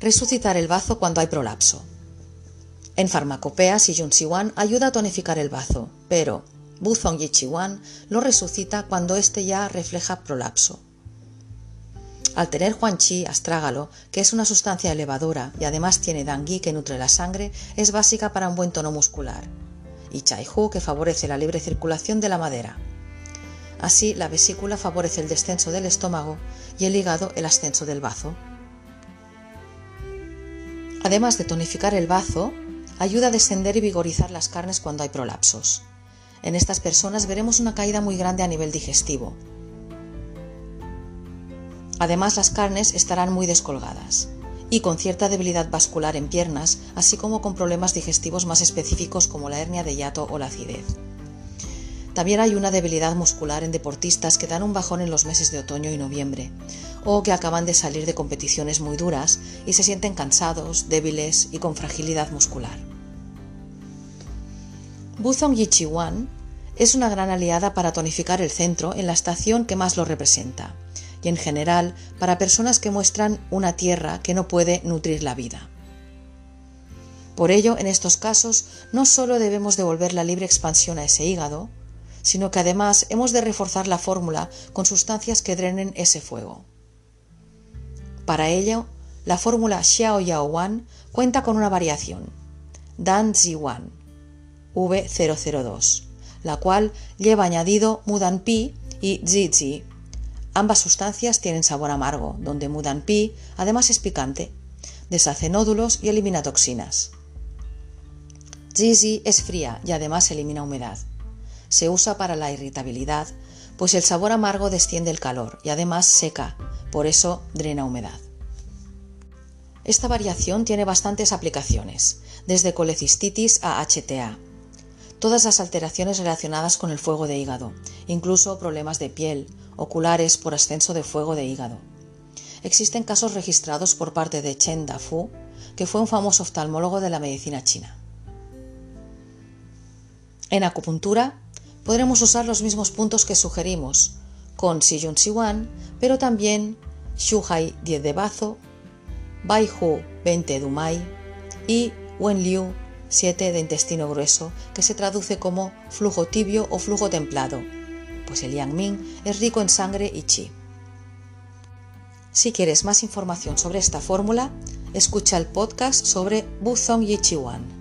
Resucitar el bazo cuando hay prolapso. En farmacopea, Si Siwan ayuda a tonificar el bazo, pero Buzong Yichiwan lo resucita cuando éste ya refleja prolapso. Al tener Chi astrágalo, que es una sustancia elevadora y además tiene Dangui que nutre la sangre, es básica para un buen tono muscular. Y Chaihu que favorece la libre circulación de la madera. Así, la vesícula favorece el descenso del estómago y el hígado el ascenso del bazo. Además de tonificar el bazo, ayuda a descender y vigorizar las carnes cuando hay prolapsos. En estas personas veremos una caída muy grande a nivel digestivo. Además, las carnes estarán muy descolgadas y con cierta debilidad vascular en piernas, así como con problemas digestivos más específicos como la hernia de hiato o la acidez. También hay una debilidad muscular en deportistas que dan un bajón en los meses de otoño y noviembre, o que acaban de salir de competiciones muy duras y se sienten cansados, débiles y con fragilidad muscular. Buzong Yichiwan es una gran aliada para tonificar el centro en la estación que más lo representa, y en general para personas que muestran una tierra que no puede nutrir la vida. Por ello, en estos casos, no solo debemos devolver la libre expansión a ese hígado, sino que además hemos de reforzar la fórmula con sustancias que drenen ese fuego. Para ello, la fórmula Xiao Yao Wan cuenta con una variación, Dan Zi Wan, V002, la cual lleva añadido Mudan Pi y Zi Zi. Ambas sustancias tienen sabor amargo, donde Mudan Pi además es picante, deshace nódulos y elimina toxinas. Zi es fría y además elimina humedad se usa para la irritabilidad, pues el sabor amargo desciende el calor y además seca, por eso drena humedad. Esta variación tiene bastantes aplicaciones, desde colecistitis a HTA, todas las alteraciones relacionadas con el fuego de hígado, incluso problemas de piel, oculares por ascenso de fuego de hígado. Existen casos registrados por parte de Chen Dafu, que fue un famoso oftalmólogo de la medicina china. En acupuntura podremos usar los mismos puntos que sugerimos con Siyun Siwan, pero también Shuhai 10 de Bazo, Baihu 20 de Dumai y Wenliu 7 de intestino grueso, que se traduce como flujo tibio o flujo templado, pues el Yang Ming es rico en sangre y chi. Si quieres más información sobre esta fórmula, escucha el podcast sobre Buzong Yichiwan.